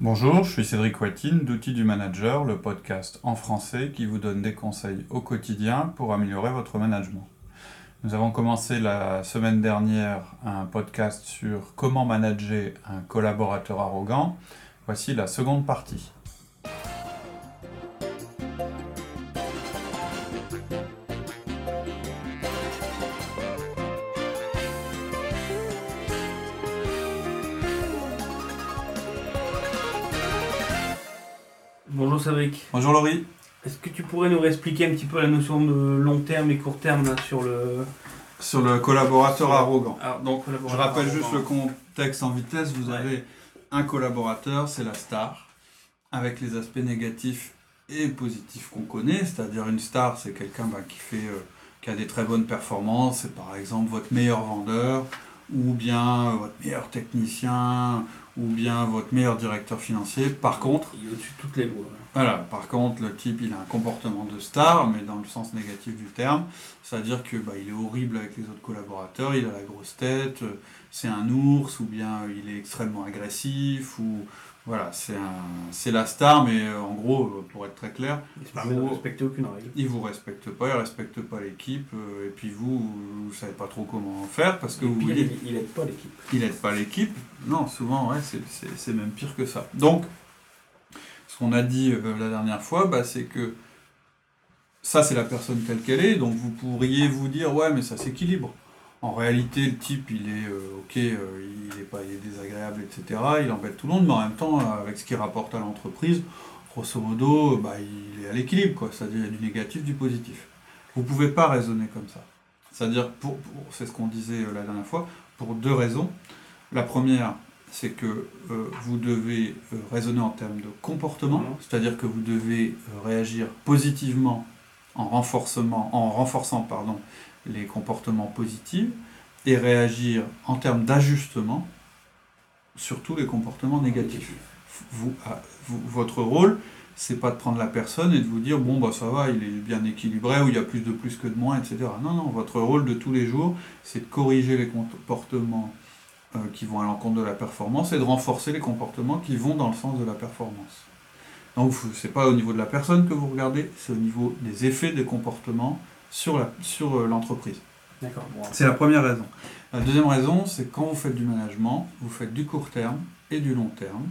Bonjour, je suis Cédric Watine d'Outils du Manager, le podcast en français qui vous donne des conseils au quotidien pour améliorer votre management. Nous avons commencé la semaine dernière un podcast sur comment manager un collaborateur arrogant. Voici la seconde partie. Bonjour Laurie. Est-ce que tu pourrais nous réexpliquer un petit peu la notion de long terme et court terme là, sur le. Sur le collaborateur Sur- arrogant. Ah, donc, Je rappelle juste le contexte en vitesse. Vous Ouais. avez un collaborateur, c'est la star, avec les aspects négatifs et positifs qu'on connaît. C'est-à-dire une star, c'est quelqu'un bah, qui fait, euh, qui a des très bonnes performances. C'est par exemple votre meilleur vendeur, ou bien votre meilleur technicien, ou bien votre meilleur directeur financier. Par contre, Il est au-dessus de toutes les lois. voilà, par contre, le type, il a un comportement de star, mais dans le sens négatif du terme. C'est-à-dire que bah, il est horrible avec les autres collaborateurs, il a la grosse tête, euh, c'est un ours, ou bien il est extrêmement agressif, ou voilà, c'est la star, mais euh, en gros, euh, pour être très clair, Il Vous- respecter aucune règle. il vous respecte pas, il respecte pas l'équipe, euh, et puis vous, vous savez pas trop comment faire parce que Et vous voulez il, il aide pas l'équipe. il aide pas l'équipe. Non, souvent, ouais, c'est- même pire que ça. Donc, ce qu'on a dit euh, la dernière fois, bah, c'est que ça, c'est la personne telle qu'elle est. Donc, vous pourriez vous dire, ouais, mais ça s'équilibre. En réalité, le type, il est euh, ok, euh, il est pas, il est désagréable, etc. Il embête tout le monde, mais en même temps, euh, avec ce qu'il rapporte à l'entreprise, grosso modo, bah, il est à l'équilibre, quoi. C'est-à-dire, il y a du négatif, du positif. Vous pouvez pas raisonner comme ça. C'est-à-dire, pour, pour- c'est ce qu'on disait la dernière fois, pour deux raisons. La première, c'est que euh, vous devez euh, raisonner en termes de comportement, Mhm. c'est-à-dire que vous devez euh, réagir positivement en, renforcement, en renforçant pardon, les comportements positifs et réagir en termes d'ajustement sur tous les comportements négatifs. Vous, ah, vous- votre rôle, c'est pas de prendre la personne et de vous dire bon bah ça va, il est bien équilibré ou il y a plus de plus que de moins, etc. Non, non, votre rôle de tous les jours, c'est de corriger les comportements euh, qui vont à l'encontre de la performance et de renforcer les comportements qui vont dans le sens de la performance. Donc c'est pas au niveau de la personne que vous regardez, c'est au niveau des effets des comportements sur la- sur euh, l'entreprise. D'accord. Bon, C'est la première raison. La deuxième raison, c'est quand vous faites du management, vous faites du court terme et du long terme.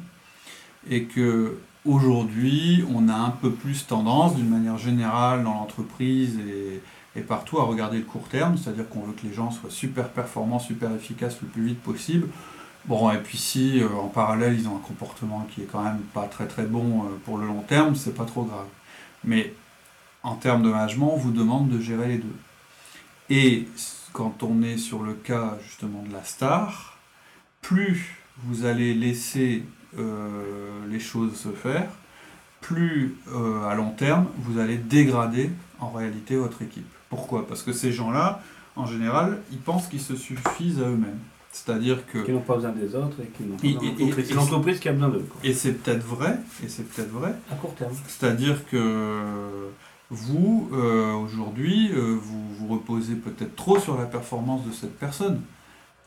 Et que aujourd'hui, on a un peu plus tendance, d'une manière générale, dans l'entreprise et, et partout, à regarder le court terme, c'est-à-dire qu'on veut que les gens soient super performants, super efficaces le plus vite possible. Bon, et puis si euh, en parallèle, ils ont un comportement qui est quand même pas très très bon euh, pour le long terme, c'est pas trop grave. Mais en termes de management, on vous demande de gérer les deux. Et quand on est sur le cas justement de la star, plus vous allez laisser euh, les choses se faire, plus euh, à long terme vous allez dégrader en réalité votre équipe. Pourquoi? Parce que ces gens-là, en général, ils pensent qu'ils se suffisent à eux-mêmes. C'est-à-dire que Qui n'ont pas besoin des autres et qui n'ont pas besoin l'entreprise. et- C'est l'entreprise qui a besoin d'eux. et c'est peut-être vrai, et c'est peut-être vrai, À court terme. c'est-à-dire que vous, euh, aujourd'hui, euh, vous vous reposez peut-être trop sur la performance de cette personne.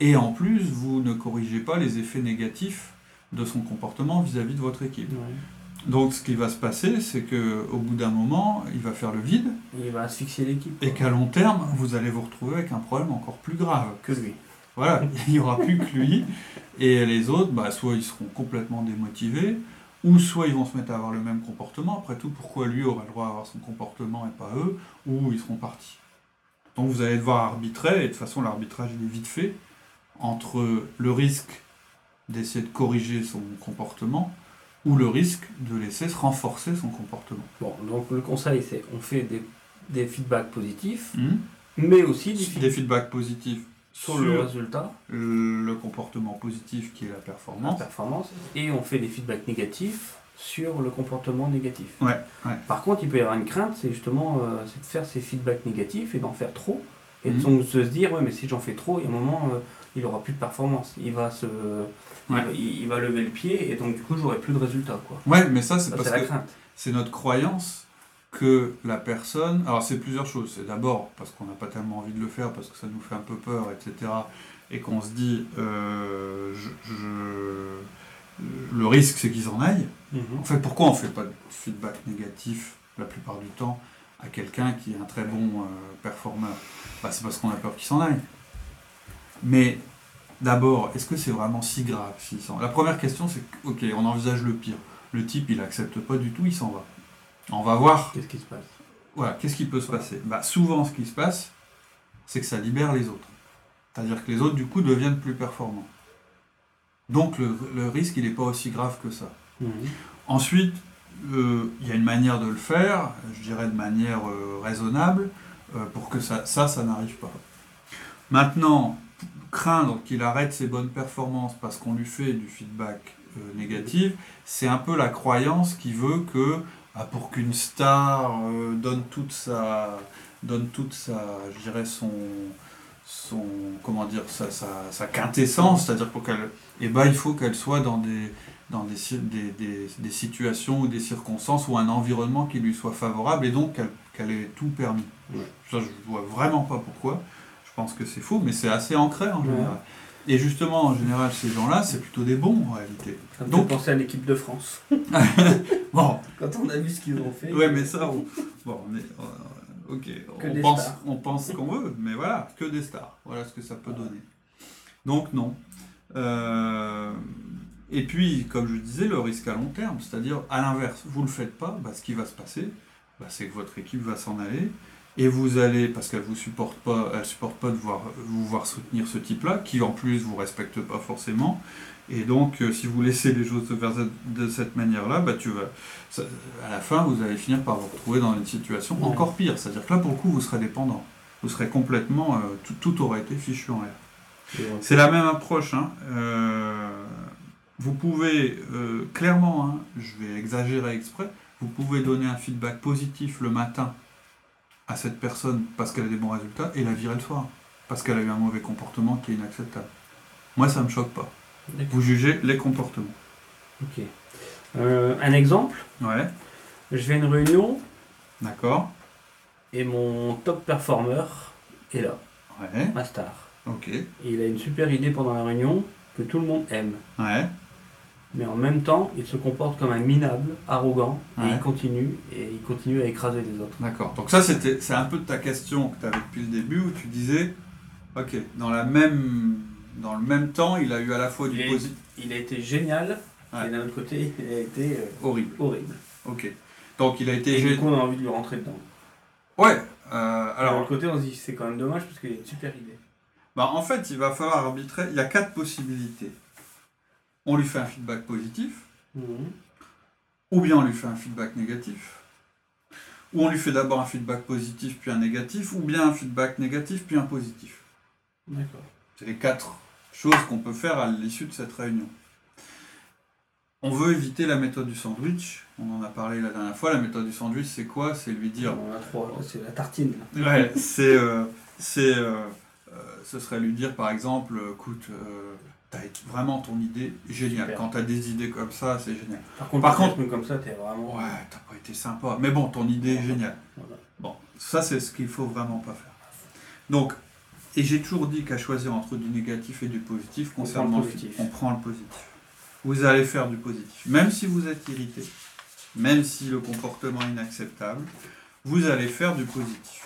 Et en plus, vous ne corrigez pas les effets négatifs de son comportement vis-à-vis de votre équipe. Ouais. Donc ce qui va se passer, c'est que au bout d'un moment, il va faire le vide, Et il va asphyxier l'équipe. et qu'à long terme, vous allez vous retrouver avec un problème encore plus grave. Que lui. Voilà, il n'y aura plus que lui. Et les autres, bah, soit ils seront complètement démotivés, ou soit ils vont se mettre à avoir le même comportement. Après tout, pourquoi lui aura le droit d'avoir son comportement et pas eux, ou ils seront partis. Donc vous allez devoir arbitrer, et de toute façon l'arbitrage il est vite fait, entre le risque d'essayer de corriger son comportement, ou le risque de laisser se renforcer son comportement. Bon, donc le conseil, c'est on fait des, des feedbacks positifs, Hmm mais aussi des Des feedbacks positifs sur le résultat, le comportement positif qui est la la performance. performance, et on fait des feedbacks négatifs sur le comportement négatif. Ouais, ouais. Par contre, il peut y avoir une crainte, c'est justement euh, de faire ces feedbacks négatifs et d'en faire trop. Et donc de se dire, ouais, mais si j'en fais trop, il y a un moment, euh, il aura plus de performance. Il va se. il Ouais. va- Il, il va lever le pied et donc du coup, j'aurai plus de résultats. Quoi. Ouais, mais ça, c'est parce que c'est notre croyance que la personne. Alors, c'est plusieurs choses. C'est d'abord parce qu'on n'a pas tellement envie de le faire, parce que ça nous fait un peu peur, etc. Et qu'on se dit, euh, je, je- le risque, c'est qu'ils s'en aillent. Mhm. En fait, pourquoi on ne fait pas de feedback négatif la plupart du temps à quelqu'un qui est un très bon euh, performeur? Bah, C'est parce qu'on a peur qu'il s'en aille. Mais d'abord, est-ce que c'est vraiment si grave s'il s'en La première question, c'est ok, on envisage le pire. Le type, il accepte pas du tout, il s'en va. On va voir, Qu'est-ce qui se passe? Voilà, qu'est-ce qui peut se passer? Bah, Souvent, ce qui se passe, c'est que ça libère les autres. C'est-à-dire que les autres, du coup, deviennent plus performants. Donc, le, le risque, il n'est pas aussi grave que ça. Mhm. Ensuite, euh, il y a une manière de le faire, je dirais de manière euh, raisonnable, euh, pour que ça, ça, ça n'arrive pas. Maintenant, craindre qu'il arrête ses bonnes performances parce qu'on lui fait du feedback négatif, c'est un peu la croyance qui veut que ah, pour qu'une star euh, donne toute sa, donne toute sa, je dirais son, son, comment dire, sa, sa, sa quintessence, c'est-à-dire pour qu'elle, eh ben, il faut qu'elle soit dans des, dans des, des, des- des situations ou des circonstances ou un environnement qui lui soit favorable et donc qu'elle qu'elle ait tout permis. Ouais. Ça, je vois vraiment pas pourquoi. Je pense que c'est faux, mais c'est assez ancré en Ouais. Et justement, en général, ces gens-là, c'est plutôt des bons en réalité. Ça me Donc- fait penser à l'équipe de France. Bon, Quand on a vu ce qu'ils ont fait. ouais, mais ça, on, bon, on est, euh, ok, Que on des pense, stars. on pense ce qu'on veut, mais voilà, que des stars. Voilà ce que ça peut donner. Donc non. Euh, et puis, comme je disais, le risque à long terme, c'est-à-dire à l'inverse, vous ne le faites pas, bah, ce qui va se passer, bah, c'est que votre équipe va s'en aller et vous allez, parce qu'elle vous supporte pas, elle supporte pas de voir, vous voir soutenir ce type-là, qui en plus vous respecte pas forcément. Et donc, euh, si vous laissez les choses se faire de- cette manière-là, bah, tu vas, ça- à la fin, vous allez finir par vous retrouver dans une situation Ouais. encore pire. C'est-à-dire que là, pour le coup, vous serez dépendant. Vous serez complètement, euh, tout, tout aurait été fichu en l'air. C'est la même approche. hein. Euh, vous pouvez clairement, hein, je vais exagérer exprès, vous pouvez donner un feedback positif le matin à cette personne parce qu'elle a des bons résultats et la virer le soir parce qu'elle a eu un mauvais comportement qui est inacceptable. Moi, ça me choque pas. Vous jugez les comportements. Ok. Euh, un exemple, Ouais, je vais à une réunion d'accord. et mon top performer est là, Ouais, ma star. ok. Et il a une super idée pendant la réunion que tout le monde aime. Ouais, Mais en même temps, il se comporte comme un minable, arrogant, et Ouais. il continue, et il continue à écraser les autres. d'accord. Donc ça, c'était, c'est un peu de ta question que tu avais depuis le début où tu disais, ok, dans la même, dans le même temps, il a eu à la fois du positif, Il a été génial, Ouais. et d'un autre côté, il a été euh, horrible. horrible. Ok. Donc il a été Et du coup, on a envie de lui rentrer dedans. Ouais. euh, Alors, alors, l'autre côté, on se dit c'est quand même dommage parce qu'il a une super idée. bah, en fait, il va falloir arbitrer. Il y a quatre possibilités. On lui fait un feedback positif, ou bien on lui fait un feedback négatif, ou on lui fait d'abord un feedback positif puis un négatif, ou bien un feedback négatif puis un positif. D'accord. C'est les quatre choses qu'on peut faire à l'issue de cette réunion. On veut éviter la méthode du sandwich. On en a parlé la dernière fois. La méthode du sandwich, c'est quoi? C'est lui dire On en a trois, là, c'est la tartine. Ouais, c'est, euh, c'est, euh, euh, ce serait lui dire par exemple, écoute, t'as vraiment ton idée géniale. Super. Quand t'as des idées comme ça, c'est génial. Par contre, Par contre- comme ça, t'es vraiment. Ouais, t'as pas été sympa, mais bon, ton idée est géniale. Voilà. Bon, ça c'est ce qu'il faut vraiment pas faire. Donc, et j'ai toujours dit qu'à choisir entre du négatif et du positif, On concernant prend le le positif. on prend le positif. Vous allez faire du positif, même si vous êtes irrité, même si le comportement est inacceptable, vous allez faire du positif.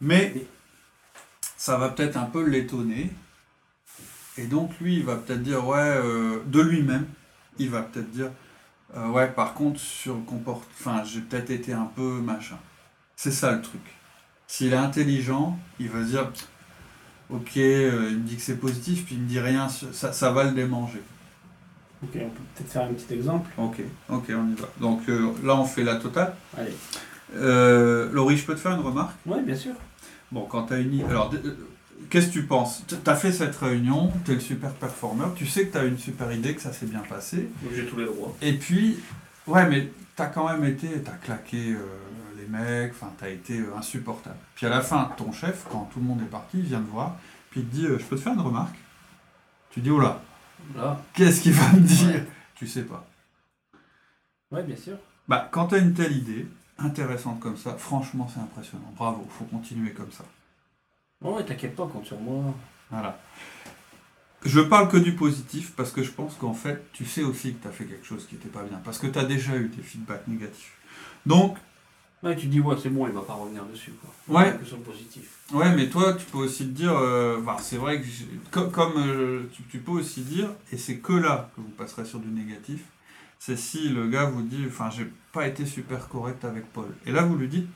Mais ça va peut-être un peu l'étonner. Et donc lui, il va peut-être dire, ouais, euh, de lui-même, il va peut-être dire, euh, ouais, par contre, sur le comportement, enfin, j'ai peut-être été un peu machin. C'est ça le truc. S'il est intelligent, il va se dire, ok, euh, il me dit que c'est positif, puis il me dit rien, ça, ça va le démanger. Ok, on peut peut-être faire un petit exemple. Ok, ok, on y va. Donc là, on fait la totale. Allez. Laurie, je peux te faire une remarque? Ouais, bien sûr. Bon, quand tu as une. Alors, qu'est-ce que tu penses Tu as fait cette réunion, tu es le super performeur, tu sais que tu as une super idée, que ça s'est bien passé. Donc j'ai tous les droits. Et puis, ouais, mais tu as quand même été, tu as claqué euh, les mecs, enfin, tu as été euh, insupportable. Puis à la fin, ton chef, quand tout le monde est parti, il vient te voir, puis il te dit euh, Je peux te faire une remarque? Tu dis Oh là, Là. qu'est-ce qu'il va me dire? Ouais. Tu sais pas. Ouais, bien sûr. Bah, quand tu as une telle idée, intéressante comme ça, franchement, c'est impressionnant. Bravo, faut continuer comme ça. Ouais, ouais, t'inquiète pas, compte sur moi. Voilà. je parle que du positif parce que je pense qu'en fait, tu sais aussi que tu as fait quelque chose qui n'était pas bien. Parce que tu as déjà eu des feedbacks négatifs. Donc, Ouais, tu dis, ouais, c'est bon, il va pas revenir dessus. Quoi. Ouais. Que sur le positif. Ouais, mais toi, tu peux aussi te dire, euh, bah, c'est vrai que j'ai- co- comme euh, tu, tu peux aussi dire, et c'est que là que vous passerez sur du négatif, c'est si le gars vous dit, enfin, j'ai pas été super correct avec Paul. Et là, vous lui dites,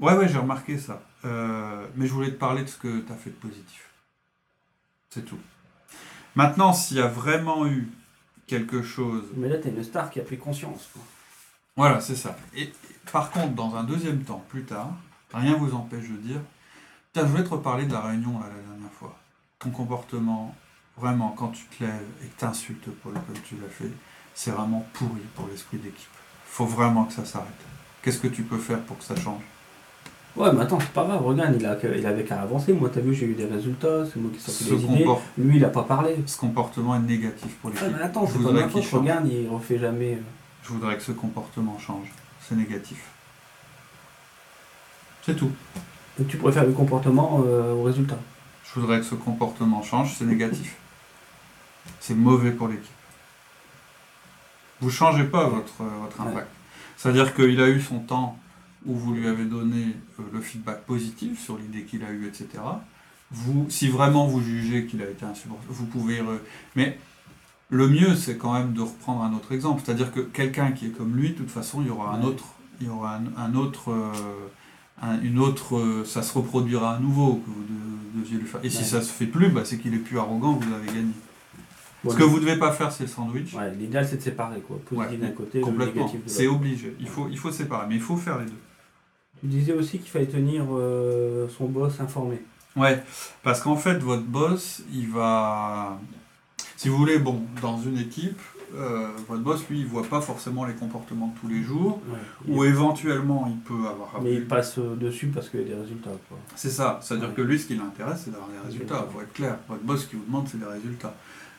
ouais, ouais, j'ai remarqué ça, euh, mais je voulais te parler de ce que tu as fait de positif. C'est tout. Maintenant, s'il y a vraiment eu quelque chose Mais là, t'as une star qui a pris conscience. Quoi. Voilà, c'est ça. Et par contre, dans un deuxième temps, plus tard, rien vous empêche de dire Tiens, je voulais te reparler de la réunion là, la dernière fois. Ton comportement, vraiment, quand tu te lèves et que tu insultes Paul comme tu l'as fait, c'est vraiment pourri pour l'esprit d'équipe. faut vraiment que ça s'arrête. Qu'est-ce que tu peux faire pour que ça change? Ouais, mais attends, c'est pas grave, regarde, il, a, il avait qu'à avancer. Moi, t'as vu, j'ai eu des résultats, c'est moi qui sortais ce, des idées. Lui, il a pas parlé. ce comportement est négatif pour l'équipe. Mais attends, Je c'est pas change. regarde, il refait jamais. euh. Je voudrais que ce comportement change. C'est négatif. C'est tout. Donc, tu préfères le comportement euh, au résultat? Je voudrais que ce comportement change, c'est négatif. C'est mauvais pour l'équipe. Vous changez pas votre, euh, votre impact. C'est-à-dire qu'il a eu son temps où vous lui avez donné euh, le feedback positif sur l'idée qu'il a eue, etc. Vous, si vraiment vous jugez qu'il a été insupportable, vous pouvez... Mais le mieux, c'est quand même de reprendre un autre exemple. C'est-à-dire que quelqu'un qui est comme lui, de toute façon, il y aura un autre... Il y aura un, un autre... euh, un- une autre... euh, ça se reproduira à nouveau que vous de- deviez lui faire. Et si Ouais. ça se fait plus, bah, c'est qu'il est plus arrogant, vous avez gagné. Ce que vous devez pas faire, c'est le sandwich. Ouais, l'idéal, c'est de séparer, quoi. Positif d'un côté, Complètement. négatif de C'est l'autre. obligé. Il faut, il faut séparer. Mais il faut faire les deux. Tu disais aussi qu'il fallait tenir euh, son boss informé. Ouais, parce qu'en fait, votre boss, il va. Si vous voulez, bon, dans une équipe, euh, votre boss, lui, il voit pas forcément les comportements de tous les jours, Ouais. ou éventuellement, il peut avoir. Mais il passe euh, dessus parce qu'il y a des résultats. C'est ça, c'est-à-dire Ouais. que lui, ce qui l'intéresse, c'est d'avoir des résultats, Exactement. pour être clair. Votre boss, ce qu'il vous demande, c'est des résultats.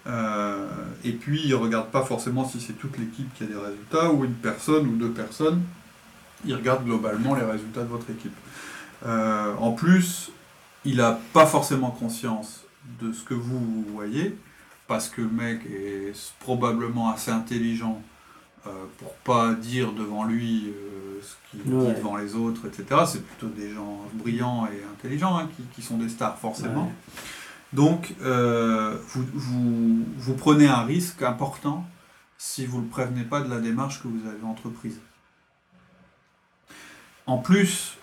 Euh, et puis, il ne regarde pas forcément si c'est toute l'équipe qui a des résultats, ou une personne, ou deux personnes. Il regarde globalement les résultats de votre équipe. Euh, en plus, il n'a pas forcément conscience de ce que vous, voyez, parce que le mec est probablement assez intelligent euh, pour pas dire devant lui euh, ce qu'il Ouais. dit devant les autres, etc. C'est plutôt des gens brillants et intelligents hein, qui, qui sont des stars forcément. Ouais. Donc, euh, vous, vous, vous prenez un risque important si vous ne le prévenez pas de la démarche que vous avez entreprise. En plus,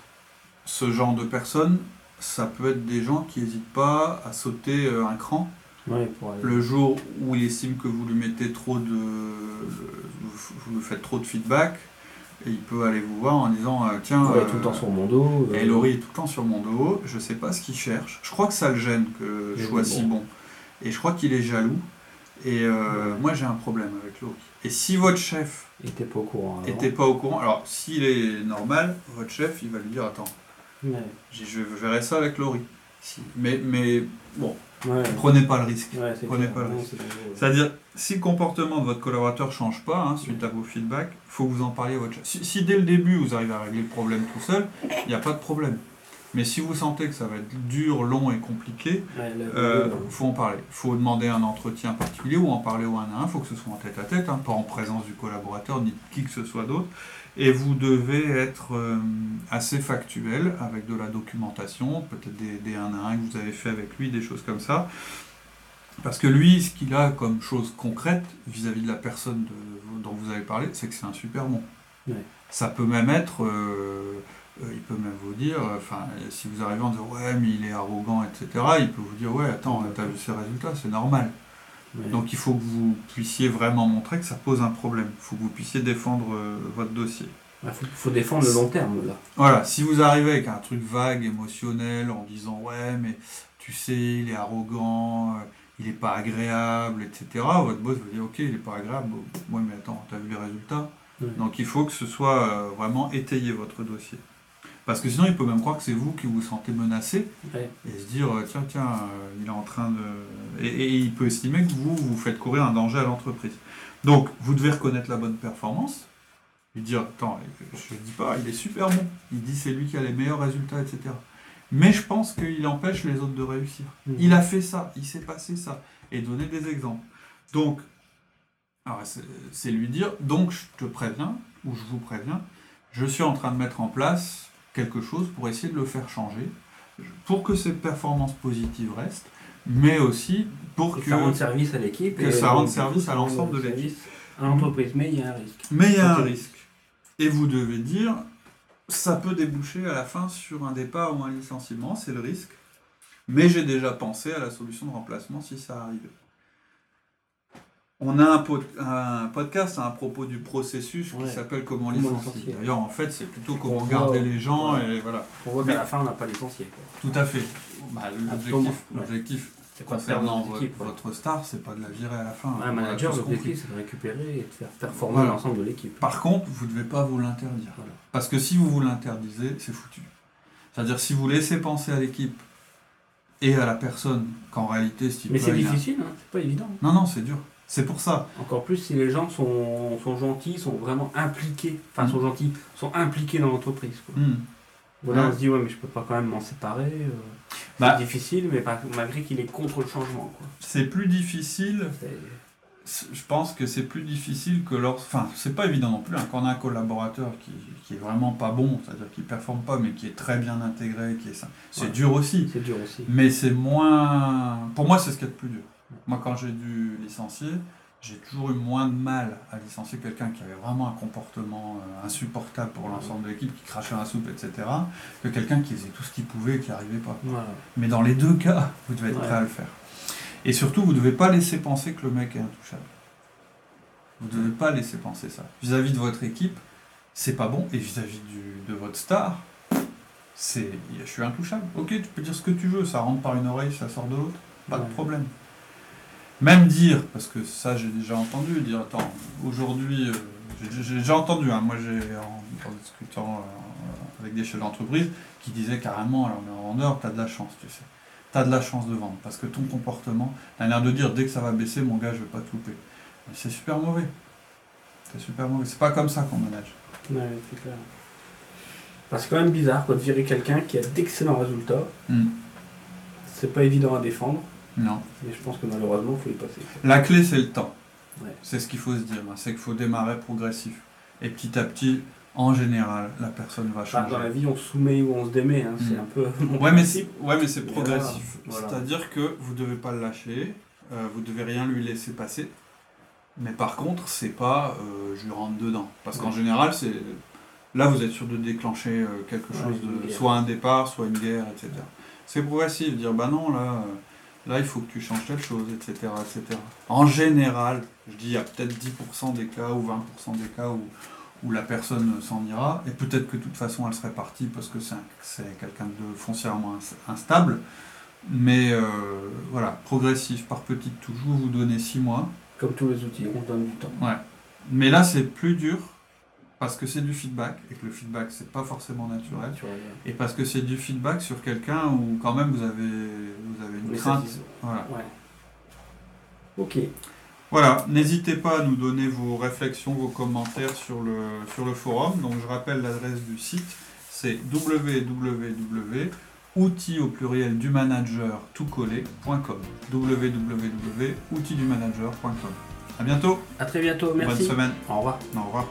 ce genre de personnes, ça peut être des gens qui n'hésitent pas à sauter euh, un cran Ouais, pour aller- le jour où il estime que vous lui mettez trop de. vous lui faites trop de feedback, et il peut aller vous voir en disant euh, Tiens. Ouais, euh, tout le temps sur mon dos. euh, et Laurie est tout le temps sur mon dos, je sais pas ce qu'il cherche. Je crois que ça le gêne que je sois bon. si bon. Et je crois qu'il est jaloux. Et euh, moi j'ai un problème avec Laurie. Et si votre chef Il était pas au courant. alors. était pas au courant, alors s'il est normal, votre chef il va lui dire Attends, Ouais. je verrai ça avec Laurie. Si. Mais, mais bon, Ouais. prenez pas le risque. Ouais, c'est Prenez clair. pas le Non, risque. c'est dangereux. C'est-à-dire, si le comportement de votre collaborateur change pas hein, suite à vos feedbacks, il faut que vous en parliez à votre chef. Si, si dès le début vous arrivez à régler le problème tout seul, il n'y a pas de problème. Mais si vous sentez que ça va être dur, long et compliqué, Ouais, le- euh, faut en parler. Il faut demander un entretien particulier ou en parler au un à un. Il faut que ce soit en tête à tête, hein, pas en présence du collaborateur ni de qui que ce soit d'autre. Et vous devez être euh, assez factuel avec de la documentation, peut-être des, des 1 à 1 que vous avez fait avec lui, des choses comme ça. Parce que lui, ce qu'il a comme chose concrète vis-à-vis de la personne de- dont vous avez parlé, c'est que c'est un super bon. Ouais. Ça peut même être, euh, euh, il peut même vous dire, euh, enfin, si vous arrivez en disant ouais, mais il est arrogant, etc., il peut vous dire ouais, attends, Ouais. t'as vu ses résultats, c'est normal. Donc il faut que vous puissiez vraiment montrer que ça pose un problème. Il faut que vous puissiez défendre euh, votre dossier. Il faut, faut défendre le long terme, là. Voilà, si vous arrivez avec un truc vague, émotionnel, en disant ouais, mais tu sais, il est arrogant, euh, il est pas agréable, etc., votre boss vous dit ok, il est pas agréable, ouais, mais attends, t'as vu les résultats? Donc il faut que ce soit euh, vraiment étayé votre dossier. Parce que sinon, il peut même croire que c'est vous qui vous sentez menacé Ouais. et se dire euh, tiens, tiens, euh, il est en train de. Et, et il peut estimer que vous, vous faites courir un danger à l'entreprise. Donc, vous devez reconnaître la bonne performance, lui dire attends, je ne dis pas, il est super bon, il dit c'est lui qui a les meilleurs résultats, etc. Mais je pense qu'il empêche les autres de réussir. Mhm. Il a fait ça, il s'est passé ça. et donner des exemples. Donc, c'est lui dire, donc je te préviens, ou je vous préviens, je suis en train de mettre en place quelque chose pour essayer de le faire changer, pour que ces performances positives restent, mais aussi pour Que que... ça rende service à l'équipe. que et ça rende service à l'ensemble de service À l'entreprise, mais il y a un risque. Mais il y a un risque. Et vous devez dire, ça peut déboucher à la fin sur un départ ou un licenciement, c'est le risque. Mais j'ai déjà pensé à la solution de remplacement si ça arrivait. On a un, pod- un podcast à propos du processus qui s'appelle Comment Comment licencier. D'ailleurs, en fait, c'est plutôt comment garder les gens ouais. et voilà. Voit Mais- qu'à la fin, on n'a pas licencié. quoi. Tout à fait. Bah. L'objectif, Ouais. concernant votre, votre star, c'est pas de la virer à la fin. Un manager, l'objectif, c'est de récupérer et de faire performer Voilà. l'ensemble de l'équipe. Par contre, vous ne devez pas vous l'interdire. Voilà. Parce que si vous vous l'interdisez, c'est foutu. C'est-à-dire si vous laissez penser à l'équipe et à la personne qu'en réalité, ce Mais c'est difficile, hein, c'est pas évident. Non, non, c'est dur. C'est pour ça. Encore plus si les gens sont, sont gentils, sont vraiment impliqués, enfin Mm. sont gentils, sont impliqués dans l'entreprise. Hmm. Voilà, Ouais. on se dit, ouais, mais je peux pas quand même m'en séparer. euh, Bah. c'est difficile, mais pas- malgré qu'il est contre le changement. Quoi. C'est plus difficile. Je pense que c'est plus difficile que lors. Enfin, c'est pas évident non plus. hein, quand on a un collaborateur qui, qui est vraiment pas bon, c'est-à-dire qui performe pas, mais qui est très bien intégré, qui est ça. C'est Ouais. dur aussi. C'est dur aussi. Mais c'est moins. Pour moi, c'est ce qu'il y a de plus dur. Moi, quand j'ai dû licencier, j'ai toujours eu moins de mal à licencier quelqu'un qui avait vraiment un comportement euh, insupportable pour l'ensemble de l'équipe, qui crachait la soupe, etc., que quelqu'un qui faisait tout ce qu'il pouvait et qui n'y arrivait pas. Voilà. Mais dans les deux cas, vous devez être Ouais. prêt à le faire. Et surtout, vous ne devez pas laisser penser que le mec est intouchable. Vous ne devez pas laisser penser ça. Vis-à-vis de votre équipe, c'est pas bon. Et vis-à-vis de votre star, c'est je suis intouchable. Ok, tu peux dire ce que tu veux, ça rentre par une oreille, ça sort de l'autre, pas de problème. Même dire, parce que ça j'ai déjà entendu, dire attends, aujourd'hui, euh, j'ai déjà entendu, hein, moi j'ai en, en discutant euh, avec des chefs d'entreprise qui disaient carrément, alors on est en vendeur, t'as de la chance, tu sais. T'as de la chance de vendre, parce que ton comportement, t'as l'air de dire dès que ça va baisser, mon gars, je vais pas te louper. Mais c'est super mauvais. C'est super mauvais. C'est pas comme ça qu'on manage. Ouais, c'est clair. Enfin, c'est quand même bizarre quoi, de virer quelqu'un qui a d'excellents résultats. Hmm. C'est pas évident à défendre, Non. mais je pense que malheureusement, il faut y passer. La clé, c'est le temps. Ouais. C'est ce qu'il faut se dire. hein. C'est qu'il faut démarrer progressif. Et petit à petit, en général, la personne va Enfin, changer. dans la vie, on se soumet ou on se démet. hein, C'est Mm. un peu mon Ouais, mais c'est ouais, mais c'est Mais progressif. voilà. C'est-à-dire que vous devez pas le lâcher, euh, vous devez rien lui laisser passer. Mais par contre, c'est pas euh, je rentre dedans. Parce qu'en Ouais. général, c'est là vous êtes sûr de déclencher euh, quelque chose de guerre. soit un départ, soit une guerre, etc. C'est progressif, dire bah non là, euh, là il faut que tu changes telle chose, etc., etc. En général, je dis il y a peut-être 10% des cas ou 20% des cas où où la personne s'en ira, et peut-être que de toute façon elle serait partie parce que c'est un- c'est quelqu'un de foncièrement ins- instable, mais euh, voilà, progressif, par petites touches, vous donnez 6 mois, Comme tous les outils, on donne du temps. ouais. Mais là c'est plus dur, parce que c'est du feedback, et que le feedback c'est pas forcément naturel, et parce que c'est du feedback sur quelqu'un où quand même vous avez, vous avez une crainte. Voilà. Ouais. Ok. Voilà, n'hésitez pas à nous donner vos réflexions, vos commentaires sur le, sur le forum. Donc je rappelle l'adresse du site, c'est www.outils au pluriel du manager tout collé.com. www.outildumanager.com. À bientôt, À très bientôt. Merci. bonne semaine, Au revoir. au revoir.